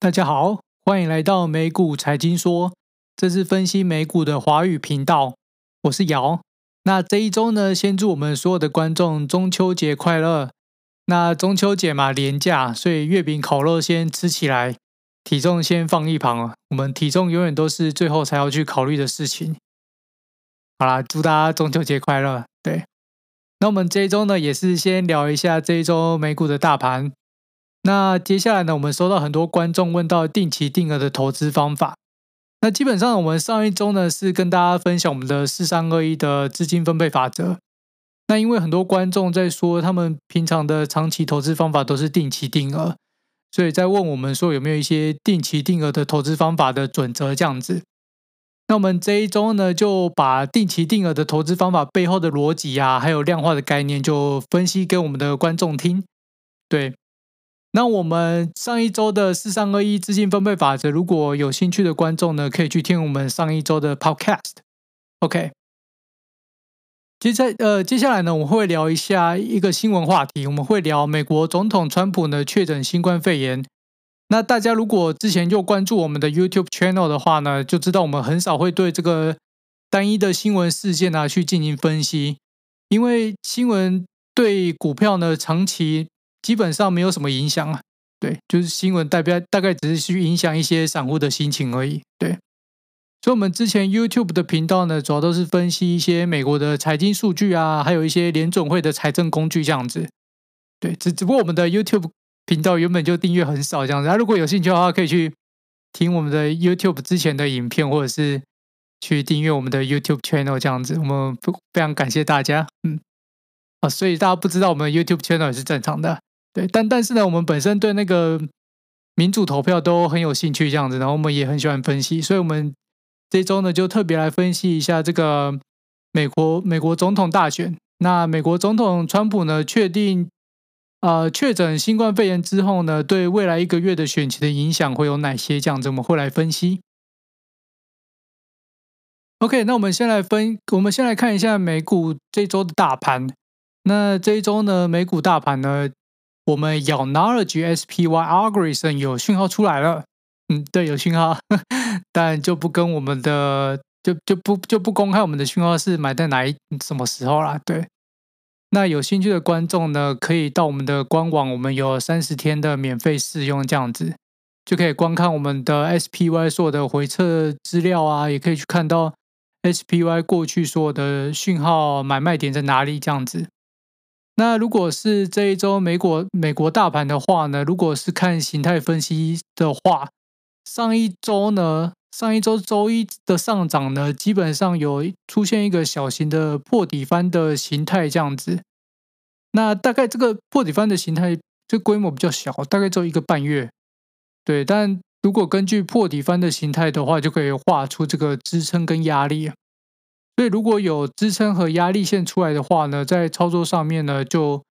大家好，欢迎来到美股财经说，这是分析美股的华语频道，我是姚。那这一周呢，先祝我们所有的观众中秋节快乐。那中秋节嘛，连假，所以月饼烤肉先吃起来，体重先放一旁啊。我们体重永远都是最后才要去考虑的事情。好啦，祝大家中秋节快乐。对，那我们这一周呢，也是先聊一下这一周美股的大盘。那接下来呢，我们收到很多观众问到定期定额的投资方法。那基本上我们上一周呢是跟大家分享我们的四三二一的资金分配法则。那因为很多观众在说他们平常的长期投资方法都是定期定额，所以在问我们说有没有一些定期定额的投资方法的准则这样子。那我们这一周呢就把定期定额的投资方法背后的逻辑啊，还有量化的概念就分析给我们的观众听。对。那我们上一周的四三二一资金分配法则，如果有兴趣的观众呢，可以去听我们上一周的 Podcast。OK，接下呃接下来呢，我们会聊一下一个新闻话题，我们会聊美国总统川普呢确诊新冠肺炎。那大家如果之前就关注我们的 YouTube channel 的话呢，就知道我们很少会对这个单一的新闻事件啊去进行分析，因为新闻对股票呢长期。基本上没有什么影响啊，对，就是新闻代表大概只是去影响一些散户的心情而已，对。所以，我们之前 YouTube 的频道呢，主要都是分析一些美国的财经数据啊，还有一些联准会的财政工具这样子，对。只只不过我们的 YouTube 频道原本就订阅很少这样子，大家如果有兴趣的话，可以去听我们的 YouTube 之前的影片，或者是去订阅我们的 YouTube channel 这样子，我们非常感谢大家，嗯。啊，所以大家不知道我们的 YouTube channel 也是正常的。对，但但是呢，我们本身对那个民主投票都很有兴趣，这样子，然后我们也很喜欢分析，所以我们这周呢就特别来分析一下这个美国美国总统大选。那美国总统川普呢确定呃确诊新冠肺炎之后呢，对未来一个月的选情的影响会有哪些？这样子我们会来分析。OK，那我们先来分，我们先来看一下美股这周的大盘。那这一周呢，美股大盘呢？我们 Youdnowledge SPY Algorithm 有讯号出来了，嗯，对，有讯号，但就不跟我们的就就不就不公开我们的讯号是买在哪一什么时候啦。对，那有兴趣的观众呢，可以到我们的官网，我们有三十天的免费试用，这样子就可以观看我们的 SPY 所有的回测资料啊，也可以去看到 SPY 过去所有的讯号买卖点在哪里，这样子。那如果是这一周美国美国大盘的话呢，如果是看形态分析的话，上一周呢，上一周周一的上涨呢，基本上有出现一个小型的破底翻的形态这样子。那大概这个破底翻的形态，这规模比较小，大概只有一个半月。对，但如果根据破底翻的形态的话，就可以画出这个支撑跟压力。所以如果有支撑和压力线出来的话呢，在操作上面呢，就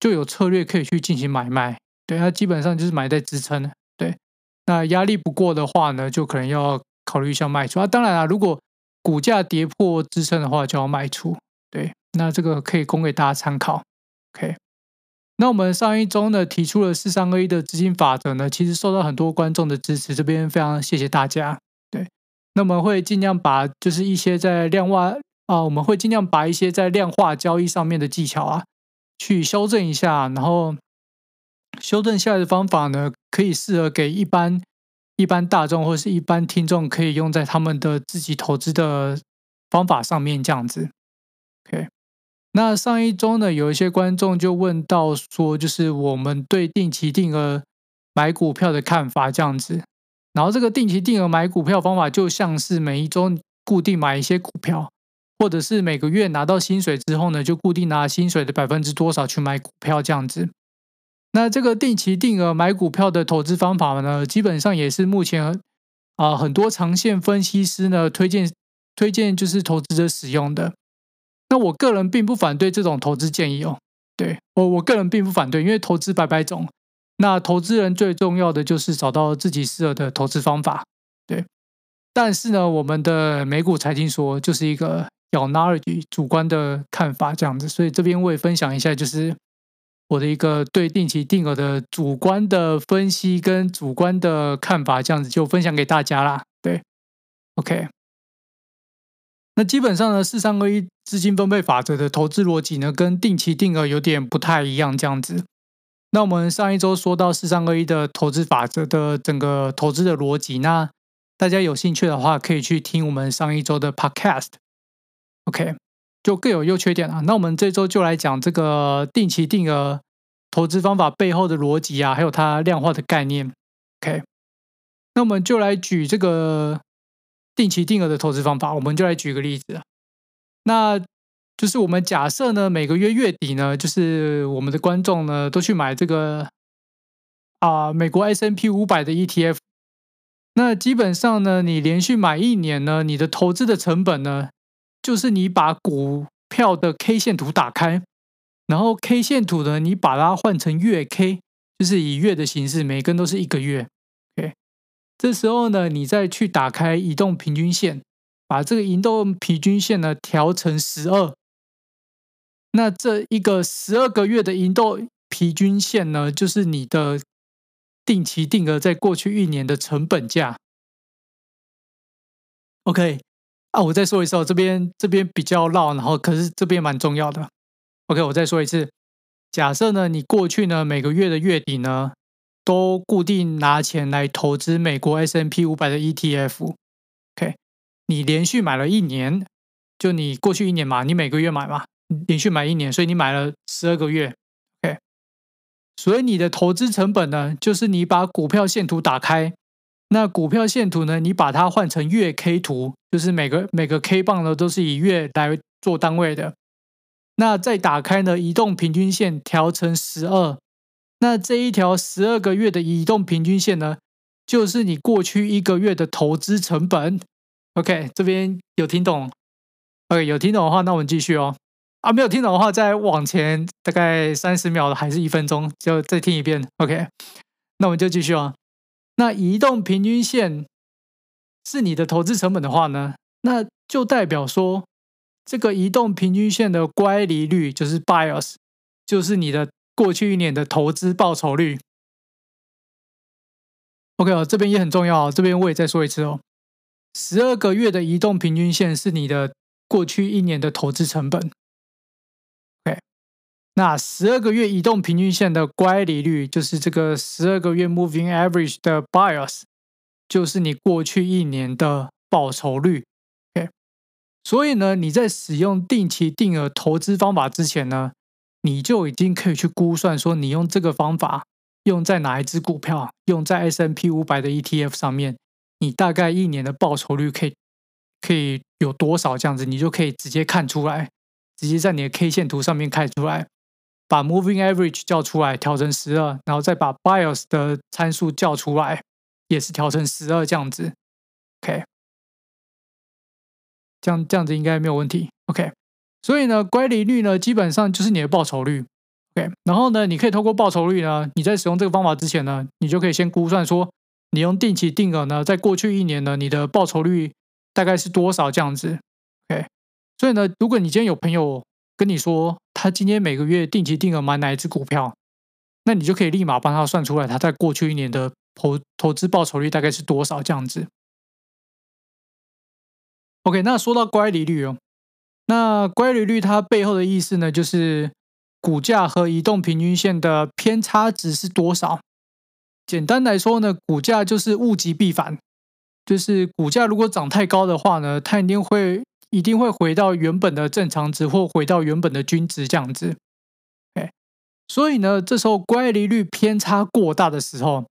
就有策略可以去进行买卖。对，它基本上就是买在支撑。对，那压力不过的话呢，就可能要考虑一下卖出。啊，当然啊，如果股价跌破支撑的话，就要卖出。对，那这个可以供给大家参考。OK，那我们上一周呢提出了四三二一的资金法则呢，其实受到很多观众的支持，这边非常谢谢大家。那我们会尽量把就是一些在量化啊，我们会尽量把一些在量化交易上面的技巧啊，去修正一下，然后修正下来的方法呢，可以适合给一般一般大众或是一般听众，可以用在他们的自己投资的方法上面这样子。OK，那上一周呢，有一些观众就问到说，就是我们对定期定额买股票的看法这样子。然后这个定期定额买股票方法，就像是每一周固定买一些股票，或者是每个月拿到薪水之后呢，就固定拿薪水的百分之多少去买股票这样子。那这个定期定额买股票的投资方法呢，基本上也是目前啊、呃、很多长线分析师呢推荐推荐就是投资者使用的。那我个人并不反对这种投资建议哦，对，我我个人并不反对，因为投资百百种。那投资人最重要的就是找到自己适合的投资方法，对。但是呢，我们的美股财经说就是一个 Youdnowledge 主观的看法这样子，所以这边我也分享一下，就是我的一个对定期定额的主观的分析跟主观的看法，这样子就分享给大家啦。对，OK。那基本上呢，四三二一资金分配法则的投资逻辑呢，跟定期定额有点不太一样，这样子。那我们上一周说到四三二一的投资法则的整个投资的逻辑，那大家有兴趣的话，可以去听我们上一周的 Podcast。OK，就各有优缺点啊。那我们这周就来讲这个定期定额投资方法背后的逻辑啊，还有它量化的概念。OK，那我们就来举这个定期定额的投资方法，我们就来举个例子。那就是我们假设呢，每个月月底呢，就是我们的观众呢都去买这个啊、美国 S&P 五百的 ETF。那基本上呢，你连续买一年呢，你的投资的成本呢，就是你把股票的 K 线图打开，然后 K 线图呢，你把它换成月 K，就是以月的形式，每根都是一个月。OK，这时候呢，你再去打开移动平均线，把这个移动平均线呢调成十二。那这一个十二个月的银豆平均线呢，就是你的定期定额在过去一年的成本价。OK，啊，我再说一次，这边这边比较绕，然后可是这边蛮重要的。OK，我再说一次，假设呢，你过去呢每个月的月底呢，都固定拿钱来投资美国 S&P 五百的 ETF。OK，你连续买了一年，就你过去一年嘛，你每个月买嘛。连续买一年，所以你买了十二个月，OK。所以你的投资成本呢，就是你把股票线图打开，那股票线图呢，你把它换成月 K 图，就是每个每个 K 棒呢都是以月来做单位的。那再打开呢，移动平均线调成十二，那这一条十二个月的移动平均线呢，就是你过去一个月的投资成本。OK，这边有听懂？OK，有听懂的话，那我们继续哦。啊，没有听懂的话，再往前大概三十秒还是一分钟，就再听一遍。OK，那我们就继续哦。那移动平均线是你的投资成本的话呢，那就代表说这个移动平均线的乖离率就是 bias，就是你的过去一年的投资报酬率。OK 哦，这边也很重要哦，这边我也再说一次哦，十二个月的移动平均线是你的过去一年的投资成本。那十二个月移动平均线的乖离率，就是这个十二个月 moving average 的 bias，就是你过去一年的报酬率。OK，所以呢，你在使用定期定额投资方法之前呢，你就已经可以去估算说，你用这个方法用在哪一只股票，用在 S&P 五百的 ETF 上面，你大概一年的报酬率可以可以有多少？这样子，你就可以直接看出来，直接在你的 K 线图上面看出来。把 Moving Average 叫出来，调成十二，然后再把 Bias 的参数叫出来，也是调成十二这样子。OK，这样这样子应该没有问题。OK，所以呢，乖离率呢，基本上就是你的报酬率。OK，然后呢，你可以透过报酬率呢，你在使用这个方法之前呢，你就可以先估算说，你用定期定额呢，在过去一年呢，你的报酬率大概是多少这样子。OK，所以呢，如果你今天有朋友，跟你说，他今天每个月定期定额买哪一只股票，那你就可以立马帮他算出来，他在过去一年的投投资报酬率大概是多少这样子。OK，那说到乖离率哦，那乖离率它背后的意思呢，就是股价和移动平均线的偏差值是多少。简单来说呢，股价就是物极必反，就是股价如果涨太高的话呢，它一定会。一定会回到原本的正常值，或回到原本的均值这样子。哎，所以呢，这时候乖离率偏差过大的时候，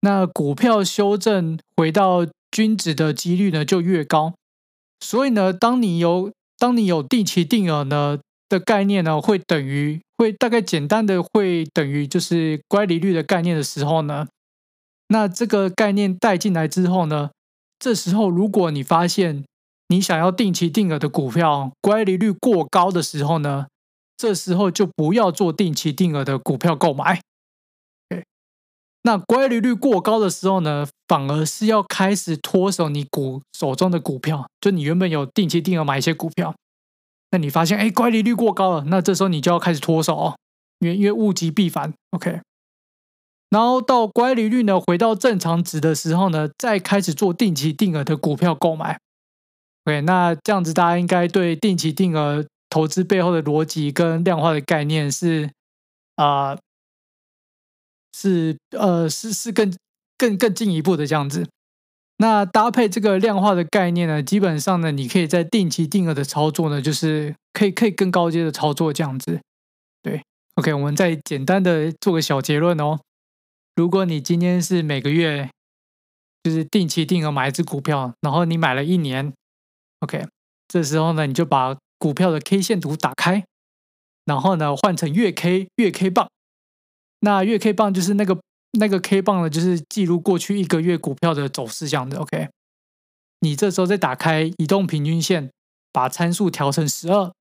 那股票修正回到均值的几率呢就越高。所以呢，当你有当你有定期定额呢的概念呢，会等于会大概简单的会等于就是乖离率的概念的时候呢，那这个概念带进来之后呢，这时候如果你发现你想要定期定额的股票，乖离率过高的时候呢，这时候就不要做定期定额的股票购买。那乖离率过高的时候呢，反而是要开始脱手你股手中的股票，就你原本有定期定额买一些股票，那你发现哎，乖离率过高了，那这时候你就要开始脱手哦，因为因为物极必反，OK。然后到乖离率呢回到正常值的时候呢，再开始做定期定额的股票购买。OK，那这样子大家应该对定期定额投资背后的逻辑跟量化的概念是啊、是呃是是更更更进一步的这样子。那搭配这个量化的概念呢，基本上呢，你可以在定期定额的操作呢，就是可以可以更高阶的操作这样子。对，OK，我们再简单的做个小结论哦。如果你今天是每个月就是定期定额买一只股票，然后你买了一年，OK，这时候呢，你就把股票的 K 线图打开，然后呢换成月 K 月 K 棒，那月 K 棒就是那个那个 K 棒呢，就是记录过去一个月股票的走势这样的，OK。你这时候再打开移动平均线，把参数调成十二，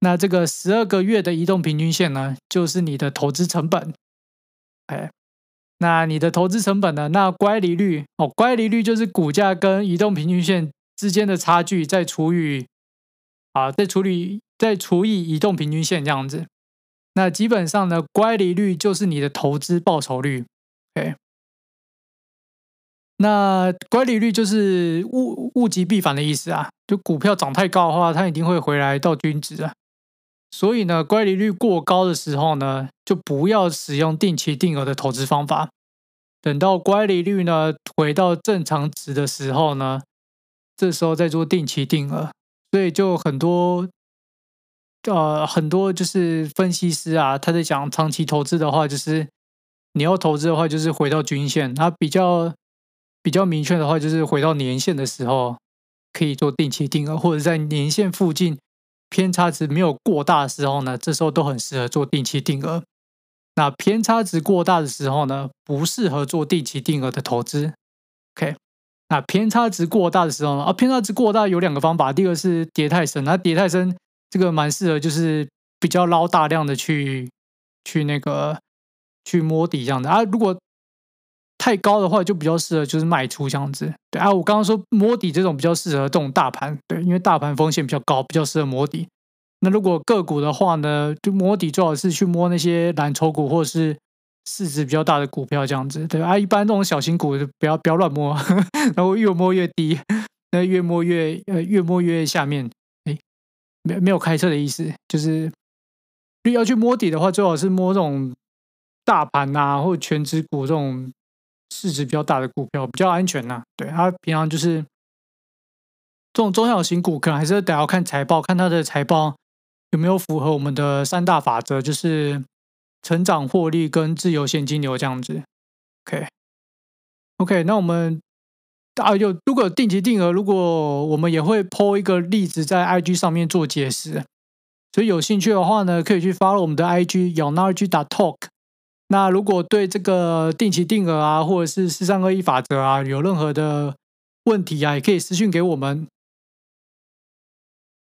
那这个十二个月的移动平均线呢，就是你的投资成本，OK。那你的投资成本呢？那乖离率哦，乖离率就是股价跟移动平均线之间的差距，再除以啊，再除以再除以移动平均线这样子。那基本上呢，乖离率就是你的投资报酬率。OK，那乖离率就是物物极必反的意思啊。就股票涨太高的话，它一定会回来到均值啊。所以呢，乖离率过高的时候呢，就不要使用定期定额的投资方法。等到乖离率呢回到正常值的时候呢，这时候再做定期定额。所以就很多呃很多就是分析师啊，他在讲长期投资的话，就是你要投资的话，就是回到均线。他比较比较明确的话，就是回到年线的时候可以做定期定额，或者在年线附近。偏差值没有过大的时候呢，这时候都很适合做定期定额。那偏差值过大的时候呢，不适合做定期定额的投资。OK，那偏差值过大的时候呢，啊，偏差值过大有两个方法，第一个是跌太深，那跌太深这个蛮适合，就是比较捞大量的去去那个去摸底这样的啊。如果太高的话，就比较适合就是卖出这样子。对啊，我刚刚说摸底这种比较适合这种大盘，对，因为大盘风险比较高，比较适合摸底。那如果个股的话呢，就摸底最好是去摸那些蓝筹股或者是市值比较大的股票这样子。对啊，一般这种小型股就不要不要乱摸，然后越摸越低，那越摸越呃越摸越下面。哎，没没有开车的意思，就是要去摸底的话，最好是摸这种大盘啊，或者全值股这种。市值比较大的股票比较安全呐、对，它平常就是这种中小型股，可能还是得要看财报，看它的财报有没有符合我们的三大法则，就是成长、获利跟自由现金流这样子。，OK OK，那我们啊有如果定期定额，如果我们也会 po 一个例子在 IG 上面做解释，所以有兴趣的话呢，可以去 follow 我们的 IG y o n a r g 打 talk。那如果对这个定期定额啊，或者是四三二一法则啊，有任何的问题啊，也可以私讯给我们。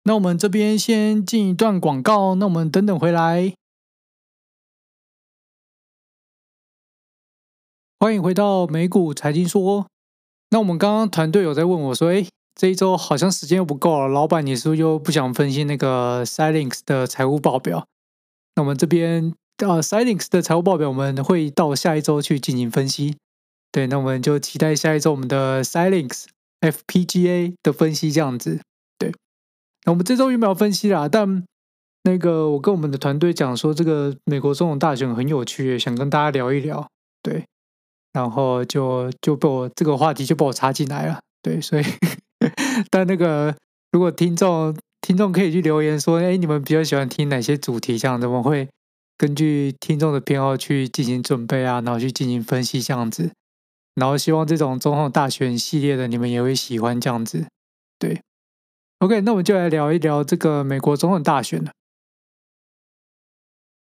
那我们这边先进一段广告，那我们等等回来。欢迎回到美股财经说。那我们刚刚团队有在问我说，哎，这一周好像时间又不够了，老板你是不是又不想分析那个 Xilinx 的财务报表？那我们这边。啊，Xilinx 的财务报表我们会到下一周去进行分析。对，那我们就期待下一周我们的 Xilinx FPGA 的分析这样子。对，那我们这周有没有分析啦？但那个我跟我们的团队讲说，这个美国总统大选很有趣，想跟大家聊一聊。对，然后就就被我这个话题就被我插进来了。对，所以但那个如果听众听众可以去留言说，哎，你们比较喜欢听哪些主题？这样子我会。根据听众的偏好去进行准备啊，然后去进行分析这样子，然后希望这种总统大选系列的你们也会喜欢这样子。对，OK，那我们就来聊一聊这个美国总统大选了。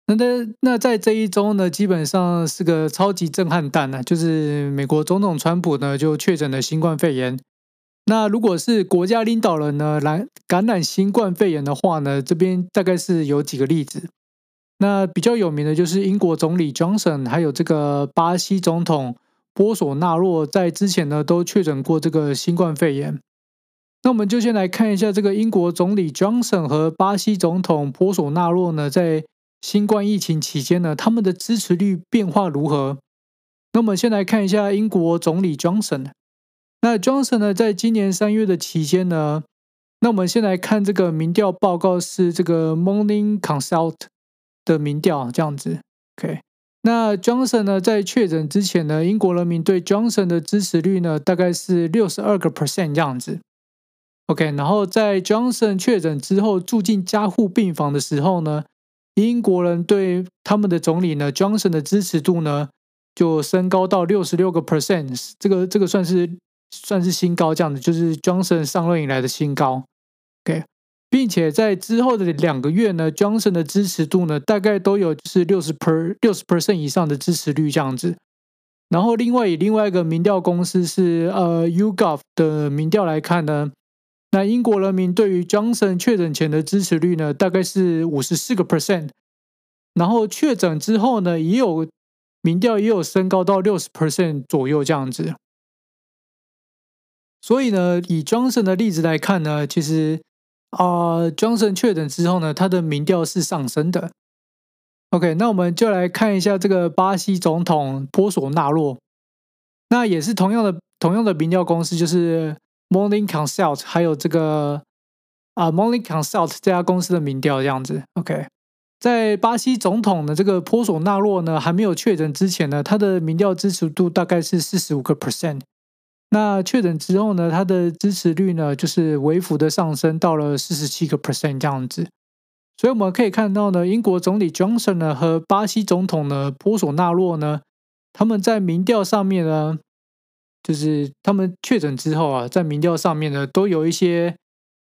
那在那在这一周呢，基本上是个超级震撼弹呢，就是美国总统川普呢就确诊了新冠肺炎。那如果是国家领导人呢来感染新冠肺炎的话呢，这边大概是有几个例子。那比较有名的就是英国总理 Johnson，还有这个巴西总统波索纳洛，在之前呢都确诊过这个新冠肺炎。那我们就先来看一下这个英国总理 Johnson 和巴西总统波索纳洛呢，在新冠疫情期间呢，他们的支持率变化如何？那我们先来看一下英国总理 Johnson。那 Johnson 呢，在今年三月的期间呢，那我们先来看这个民调报告，是这个 Morning Consult 的民调，这样子。OK，那 Johnson 呢，在确诊之前呢，英国人民对 Johnson 的支持率呢，大概是六十二个 percent 这样子。OK，然后在 Johnson 确诊之后住进加护病房的时候呢，英国人对他们的总理呢 Johnson 的支持度呢就升高到六十六个 percent，这个这个算是算是新高，这样子就是 Johnson 上任以来的新高。OK，并且在之后的两个月呢，Johnson 的支持度呢大概都有就是六十 per 六十 percent 以上的支持率这样子。然后另外以另外一个民调公司是呃 YouGov 的民调来看呢。那英国人民对于 Johnson 确诊前的支持率呢，大概是五十四个 percent，然后确诊之后呢，也有民调也有升高到六十 percent 左右这样子。所以呢，以 Johnson 的例子来看呢，其实啊、，Johnson 确诊之后呢，他的民调是上升的。OK，那我们就来看一下这个巴西总统波索纳洛，那也是同样的同样的民调公司，就是。Morning Consult 还有这个啊，Morning Consult 这家公司的民调这样子，OK，在巴西总统的这个波索纳洛呢还没有确诊之前呢，他的民调支持度大概是四十五个 percent。那确诊之后呢，他的支持率呢就是微幅的上升到了四十七个 percent 这样子。所以我们可以看到呢，英国总理 Johnson 呢和巴西总统呢波索纳洛呢，他们在民调上面呢。就是他们确诊之后啊，在民调上面呢，都有一些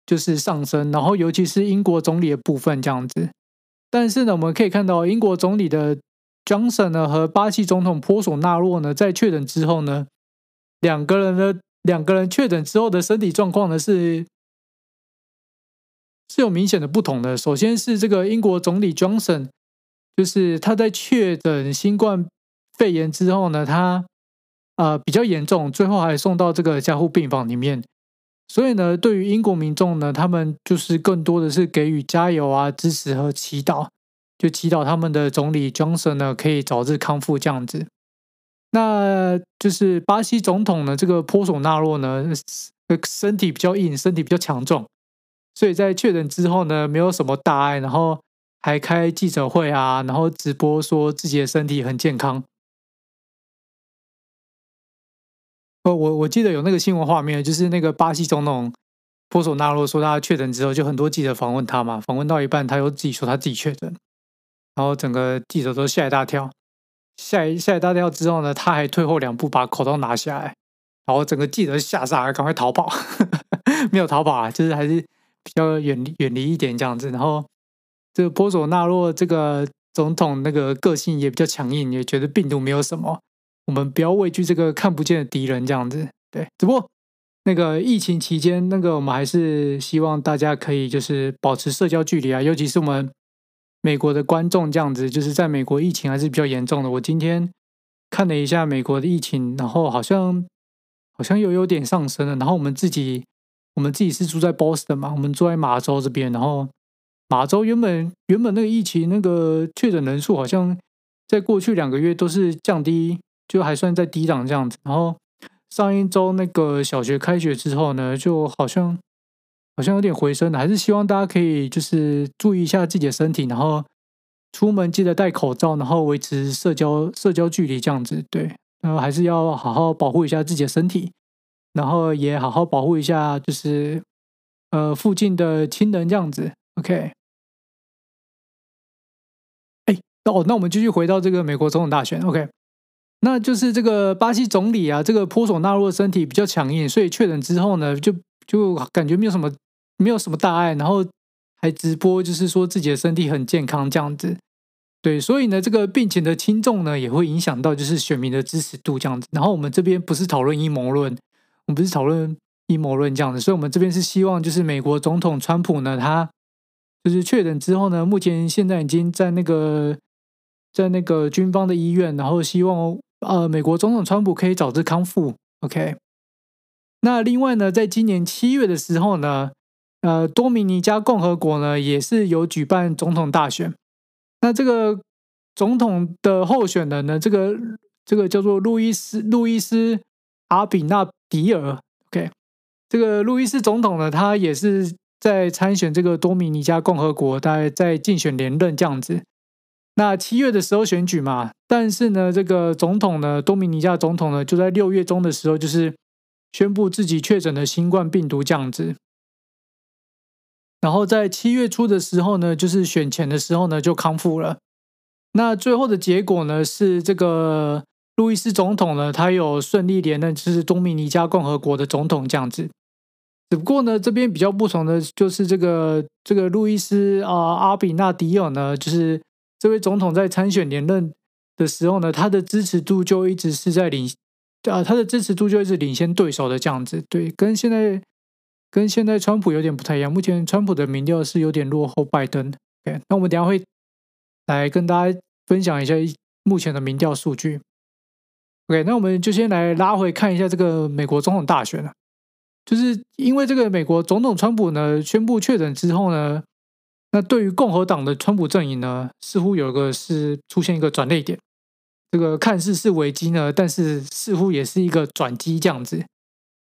就是上升，然后尤其是英国总理的部分这样子。但是呢，我们可以看到英国总理的 Johnson 呢和巴西总统波索纳洛呢，在确诊之后呢，两个人的两个人确诊之后的身体状况呢是是有明显的不同的。首先是这个英国总理 Johnson，就是他在确诊新冠肺炎之后呢，他。呃，比较严重，最后还送到这个加护病房里面。所以呢，对于英国民众呢，他们就是更多的是给予加油啊、支持和祈祷，就祈祷他们的总理 Johnson 呢可以早日康复这样子。那就是巴西总统呢，这个波索纳洛呢，身体比较硬，身体比较强壮，所以在确诊之后呢，没有什么大碍，然后还开记者会啊，然后直播说自己的身体很健康。我，我我记得有那个新闻画面，就是那个巴西总统波索纳洛说他确诊之后，就很多记者访问他嘛，访问到一半，他又自己说他自己确诊，然后整个记者都吓一大跳，吓一吓一大跳之后呢，他还退后两步把口罩拿下来，然后整个记者吓傻了，赶快逃跑，没有逃跑啊，就是还是比较远离远离一点这样子。然后这个波索纳洛这个总统那个个性也比较强硬，也觉得病毒没有什么。我们不要畏惧这个看不见的敌人，这样子对。只不过那个疫情期间，那个我们还是希望大家可以就是保持社交距离啊，尤其是我们美国的观众这样子，就是在美国疫情还是比较严重的。我今天看了一下美国的疫情，然后好像好像又有点上升了。然后我们自己我们自己是住在 Boston 嘛，我们住在马州这边，然后马州原本原本那个疫情那个确诊人数好像在过去两个月都是降低。就还算在低档这样子，然后上一周那个小学开学之后呢，就好像好像有点回升了，还是希望大家可以就是注意一下自己的身体，然后出门记得戴口罩，然后维持社交社交距离这样子，对，然后还是要好好保护一下自己的身体，然后也好好保护一下就是呃附近的亲人这样子，OK。哎，哦，那我们继续回到这个美国总统大选，OK。那就是这个巴西总理啊，这个波索纳洛身体比较强硬，所以确诊之后呢，就就感觉没有什么没有什么大碍，然后还直播就是说自己的身体很健康这样子。对，所以呢，这个病情的轻重呢，也会影响到就是选民的支持度这样子。然后我们这边不是讨论阴谋论，我们不是讨论阴谋论这样子，所以我们这边是希望就是美国总统川普呢，他就是确诊之后呢，目前现在已经在那个在那个军方的医院，然后希望。呃，美国总统川普可以早日康复。OK，那另外呢，在今年七月的时候呢，呃，多米尼加共和国呢也是有举办总统大选。那这个总统的候选人呢，这个这个叫做路易斯路易斯阿比纳迪尔，OK，这个路易斯总统呢，他也是在参选这个多米尼加共和国，大概在竞选连任这样子。那七月的时候选举嘛，但是呢，这个总统呢，多米尼加总统呢，就在六月中的时候，就是宣布自己确诊了新冠病毒这样子。然后在七月初的时候呢，就是选前的时候呢，就康复了。那最后的结果呢，是这个路易斯总统呢，他有顺利连任，就是多米尼加共和国的总统这样子。只不过呢，这边比较不同的就是这个这个路易斯啊、阿比纳迪尔呢，就是。这位总统在参选连任的时候呢，他的支持度就一直是在领，啊，他的支持度就一直领先对手的这样子。对，跟现在跟现在川普有点不太一样。目前川普的民调是有点落后拜登。OK，那我们等下会来跟大家分享一下目前的民调数据。OK，那我们就先来拉回看一下这个美国总统大选了，就是因为这个美国总统川普呢宣布确诊之后呢。那对于共和党的川普阵营呢，似乎有个是出现一个转捩点，这个看似是危机呢，但是似乎也是一个转机这样子。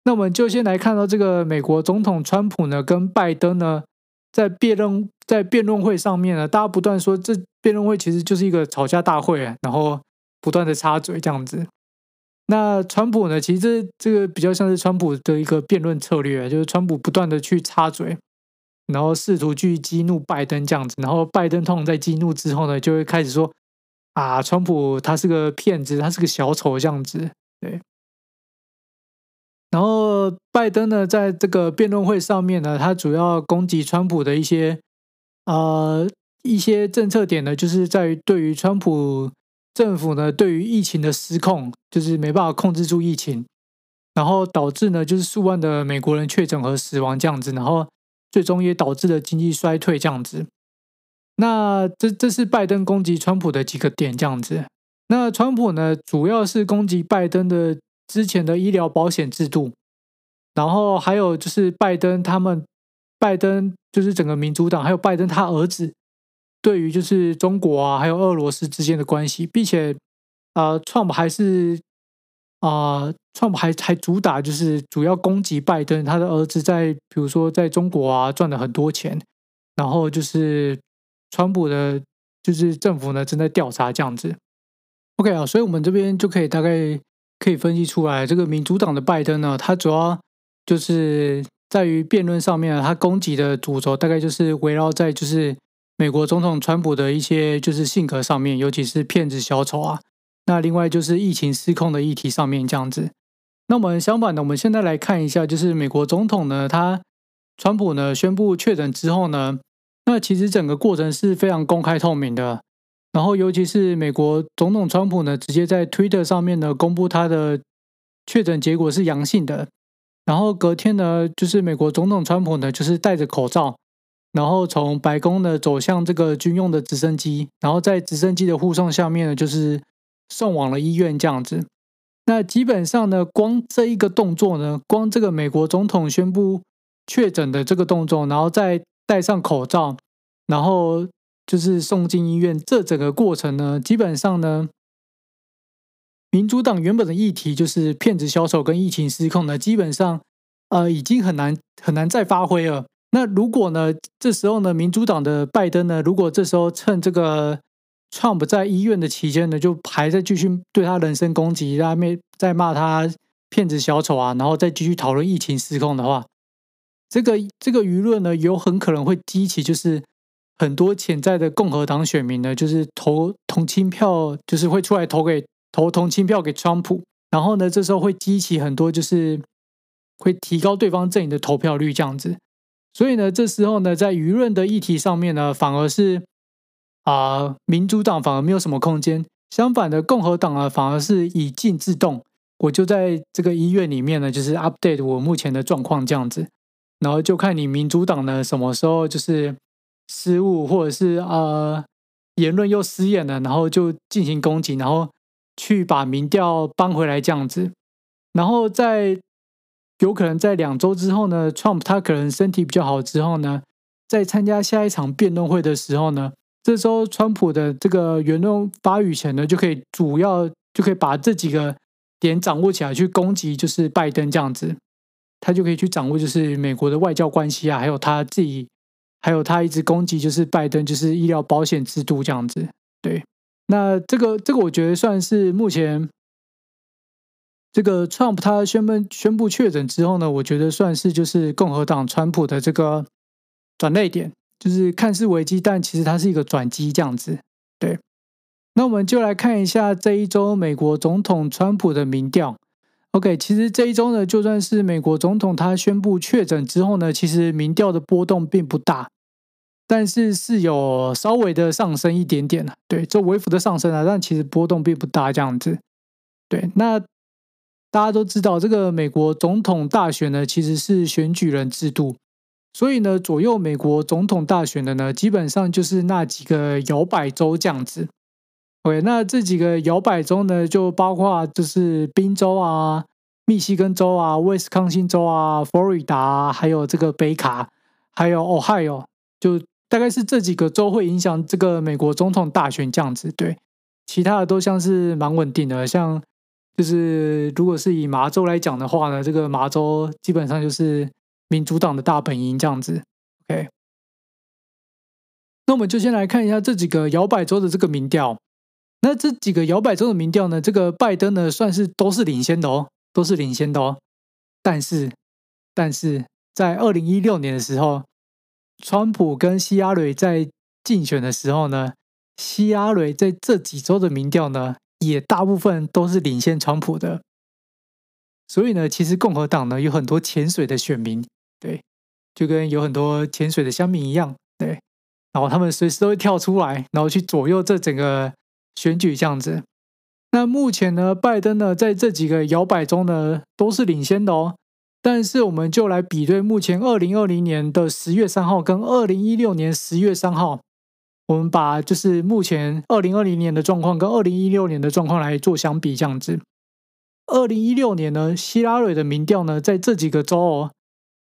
那我们就先来看到这个美国总统川普呢跟拜登呢，在辩论在辩论会上面呢，大家不断说这辩论会其实就是一个吵架大会，然后不断的插嘴这样子。那川普呢，其实这个比较像是川普的一个辩论策略，就是川普不断的去插嘴。然后试图去激怒拜登这样子，然后拜登通常在激怒之后呢，就会开始说：“啊，川普他是个骗子，他是个小丑这样子。”对。然后拜登呢，在这个辩论会上面呢，他主要攻击川普的一些呃一些政策点呢，就是在于对于川普政府呢，对于疫情的失控，就是没办法控制住疫情，然后导致呢，就是数万的美国人确诊和死亡这样子，然后。最终也导致了经济衰退这样子。那这这是拜登攻击川普的几个点这样子。那川普呢，主要是攻击拜登的之前的医疗保险制度，然后还有就是拜登他们，拜登就是整个民主党，还有拜登他儿子对于就是中国啊，还有俄罗斯之间的关系，并且啊，呃，Trump 还是。啊，川普还还主打就是主要攻击拜登，他的儿子在比如说在中国啊赚了很多钱，然后就是川普的，就是政府呢正在调查这样子。OK 啊，所以我们这边就可以大概可以分析出来，这个民主党的拜登呢，他主要就是在于辩论上面，他攻击的主轴大概就是围绕在就是美国总统川普的一些就是性格上面，尤其是骗子小丑啊。那另外就是疫情失控的议题上面这样子，那我们相反的，我们现在来看一下，就是美国总统呢，他川普呢宣布确诊之后呢，那其实整个过程是非常公开透明的，然后尤其是美国总统川普呢，直接在 Twitter 上面呢公布他的确诊结果是阳性的，然后隔天呢，就是美国总统川普呢就是戴着口罩，然后从白宫呢走向这个军用的直升机，然后在直升机的护送下面呢就是。送往了医院这样子，那基本上呢，光这一个动作呢，光这个美国总统宣布确诊的这个动作，然后再戴上口罩，然后就是送进医院，这整个过程呢，基本上呢，民主党原本的议题就是骗子小丑跟疫情失控呢，基本上呃已经很难很难再发挥了。那如果呢，这时候呢，民主党的拜登呢，如果这时候趁这个。Trump 在医院的期间呢，就还在继续对他人身攻击，在面在骂他骗子小丑啊，然后再继续讨论疫情失控的话，这个这个舆论呢，有很可能会激起就是很多潜在的共和党选民呢，就是投同情票，就是会出来投给投同情票给川普，然后呢，这时候会激起很多就是会提高对方阵营的投票率这样子，所以呢，这时候呢，在舆论的议题上面呢，反而是。啊、民主党反而没有什么空间，相反的，共和党啊反而是以静制动。我就在这个医院里面呢，就是 update 我目前的状况这样子，然后就看你民主党呢什么时候就是失误，或者是呃言论又失言了，然后就进行攻击，然后去把民调扳回来这样子。然后在有可能在两周之后呢，Trump 他可能身体比较好之后呢，在参加下一场辩论会的时候呢。这时候川普的这个言论发语权呢，就可以主要就可以把这几个点掌握起来，去攻击就是拜登这样子，他就可以去掌握就是美国的外交关系啊，还有他自己，还有他一直攻击就是拜登就是医疗保险制度这样子。对，那这个这个我觉得算是目前。这个 Trump 他宣布宣布确诊之后呢，我觉得算是就是共和党川普的这个转捩点，就是看似危机，但其实它是一个转机这样子。对，那我们就来看一下这一周美国总统川普的民调。OK，其实这一周呢，就算是美国总统他宣布确诊之后呢，其实民调的波动并不大，但是是有稍微的上升一点点。对，就微幅的上升啊，但其实波动并不大这样子。对，那。大家都知道，这个美国总统大选呢，其实是选举人制度，所以呢，左右美国总统大选的呢，基本上就是那几个摇摆州这样子。OK，那这几个摇摆州呢，就包括就是宾州啊、密西根州啊、威斯康星州啊、佛罗里达，还有这个北卡，还有 Ohio，就大概是这几个州会影响这个美国总统大选这样子。对，其他的都像是蛮稳定的，像。就是如果是以麻州来讲的话呢，这个麻州基本上就是民主党的大本营这样子。OK，那我们就先来看一下这几个摇摆州的这个民调。那这几个摇摆州的民调呢，这个拜登呢算是都是领先的哦，都是领先的哦。但是，但是在二零一六年的时候，川普跟希拉蕊在竞选的时候呢，希拉蕊在这几州的民调呢。也大部分都是领先川普的，所以呢，其实共和党呢有很多潜水的选民，对，就跟有很多潜水的乡民一样，对，然后他们随时都会跳出来，然后去左右这整个选举这样子。那目前呢，拜登呢在这几个摇摆中呢都是领先的哦，但是我们就来比对目前二零二零年的十月三号跟二零一六年十月三号。我们把就是目前二零二零年的状况跟二零一六年的状况来做相比，这样子。二零一六年呢，希拉蕊的民调呢，在这几个州哦，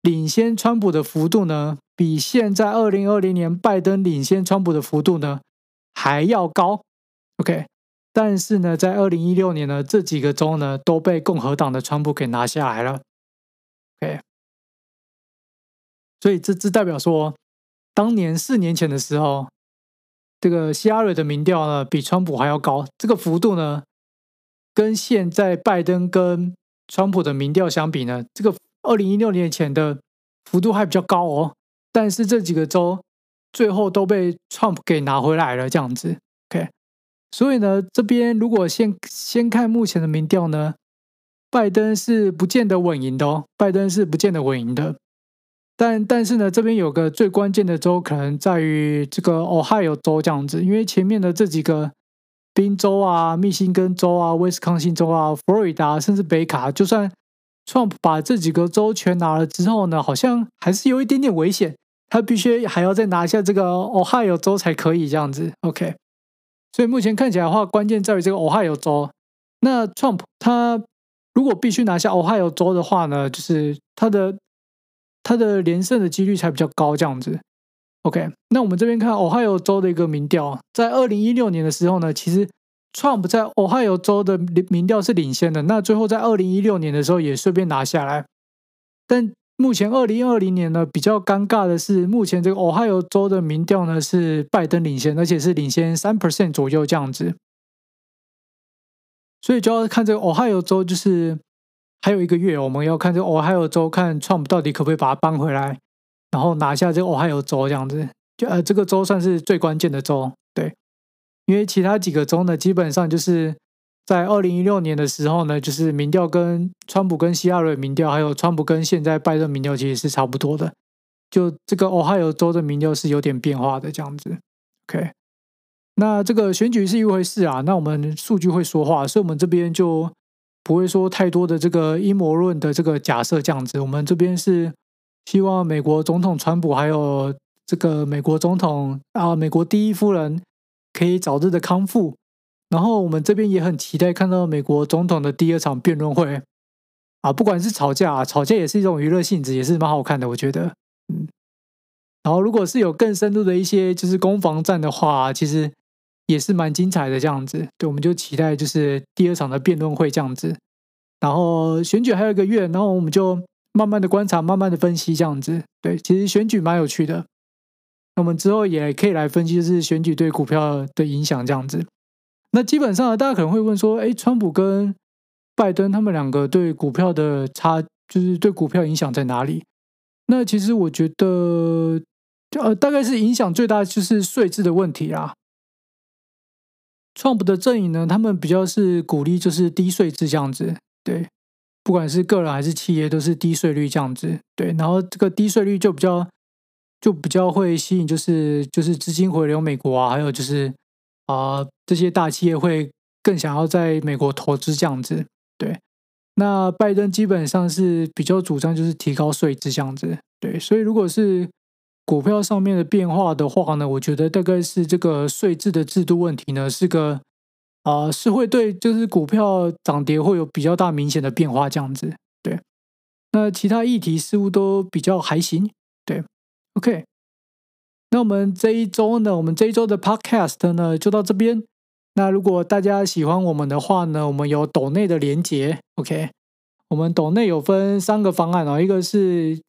领先川普的幅度呢，比现在二零二零年拜登领先川普的幅度呢还要高。OK，但是呢，在二零一六年呢，这几个州呢都被共和党的川普给拿下来了。OK，所以这这代表说，当年四年前的时候。这个希拉蕊的民调呢，比川普还要高。这个幅度呢，跟现在拜登跟川普的民调相比呢，这个二零一六年前的幅度还比较高哦。但是这几个州最后都被 Trump 给拿回来了，这样子。OK，所以呢，这边如果先先看目前的民调呢，拜登是不见得稳赢的哦。拜登是不见得稳赢的。但但是呢，这边有个最关键的州，可能在于这个 Ohio 州这样子，因为前面的这几个宾州啊、密西根州啊、威斯康星州啊、佛罗里达甚至北卡，就算 Trump 把这几个州全拿了之后呢，好像还是有一点点危险，他必须还要再拿下这个 Ohio 州才可以这样子。OK，所以目前看起来的话，关键在于这个 Ohio 州。那 Trump 他如果必须拿下 Ohio 州的话呢，就是他的。他的连胜的几率才比较高，这样子。OK，那我们这边看 Ohio 州的一个民调，在二零一六年的时候呢，其实 Trump 在 Ohio 州的民调是领先的，那最后在二零一六年的时候也顺便拿下来。但目前二零二零年呢，比较尴尬的是，目前这个 Ohio 州的民调呢是拜登领先，而且是领先三 percent 左右这样子。所以就要看这个 Ohio 州就是。还有一个月，我们要看这个 Ohio 州，看 Trump 到底可不可以把它搬回来，然后拿下这个 Ohio 州这样子。就呃，这个州算是最关键的州，因为其他几个州呢，基本上就是在二零一六年的时候呢，就是民调跟川普跟希拉蕊民调，还有川普跟现在拜登民调其实是差不多的。就这个 Ohio 州的民调是有点变化的这样子。OK，那这个选举是一回事啊，那我们数据会说话，所以我们这边就。不会说太多的这个阴谋论的这个假设这样子，我们这边是希望美国总统川普还有这个美国总统啊，美国第一夫人可以早日的康复，然后我们这边也很期待看到美国总统的第二场辩论会啊，不管是吵架啊，吵架也是一种娱乐性质，也是蛮好看的，我觉得，嗯。然后如果是有更深入的一些就是攻防战的话，其实也是蛮精彩的这样子。对，我们就期待就是第二场的辩论会这样子。然后选举还有一个月，然后我们就慢慢的观察，慢慢的分析这样子。对，其实选举蛮有趣的。那我们之后也可以来分析，就是选举对股票的影响这样子。那基本上大家可能会问说，哎，川普跟拜登他们两个对股票的差，就是对股票影响在哪里？那其实我觉得。呃，大概是影响最大就是税制的问题啦。Trump 的阵营呢，他们比较是鼓励就是低税制这样子，对，不管是个人还是企业都是低税率这样子，对。然后这个低税率就比较就比较会吸引就是就是资金回流美国啊，还有就是啊、呃、这些大企业会更想要在美国投资这样子，对。那拜登基本上是比较主张就是提高税制这样子，对。所以如果是股票上面的变化的话呢，我觉得大概是这个税制的制度问题呢，是个啊、是会对就是股票涨跌会有比较大明显的变化这样子。对，那其他议题似乎都比较还行。，OK。那我们这一周呢，我们这一周的 Podcast 呢就到这边。那如果大家喜欢我们的话呢，我们有抖内的连结。OK，我们抖内有分三个方案哦，一个是。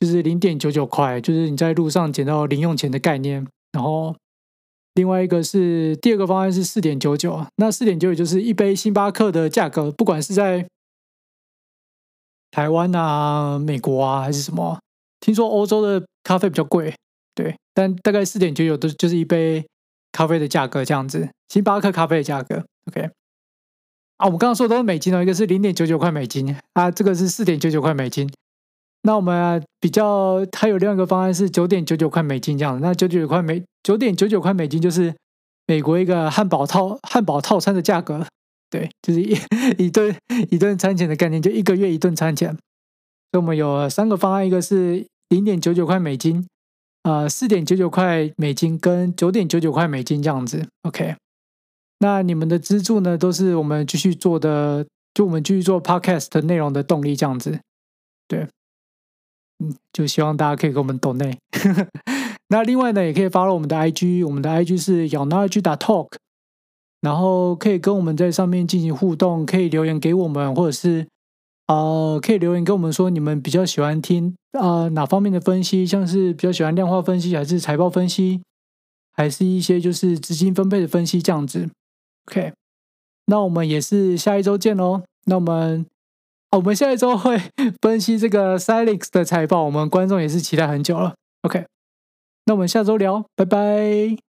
就是零点九九块，就是你在路上捡到零用钱的概念。然后另外一个是第二个方案是四点九九，那四点九九就是一杯星巴克的价格，不管是在台湾啊、美国啊还是什么，听说欧洲的咖啡比较贵，对，但大概四点九九都就是一杯咖啡的价格这样子，星巴克咖啡的价格。OK，啊，我们刚刚说的都是美金哦，一个是零点九九块美金啊，这个是四点九九块美金。那我们比较还有另外一个方案是九点九九块美金这样子，那九九块美九点九九块美金就是美国一个汉堡套汉堡套餐的价格，对，就是一 一顿一顿餐钱的概念，就一个月一顿餐钱。所以我们有三个方案，一个是零点九九块美金，呃，四点九九块美金跟九点九九块美金这样子。OK，那你们的资助呢，都是我们继续做的，就我们继续做 Podcast 内容的动力这样子，对。嗯，就希望大家可以给我们 donate。那另外呢，也可以 follow 我们的 IG，我们的 IG 是 yourknowledge.talk，然后可以跟我们在上面进行互动，可以留言给我们，或者是呃，可以留言跟我们说你们比较喜欢听呃哪方面的分析，像是比较喜欢量化分析，还是财报分析，还是一些就是资金分配的分析这样子。OK，那我们也是下一周见喽。那我们。我们下一周会 分析这个 Cylix 的财报，我们观众也是期待很久了。OK，那我们下周聊，拜拜。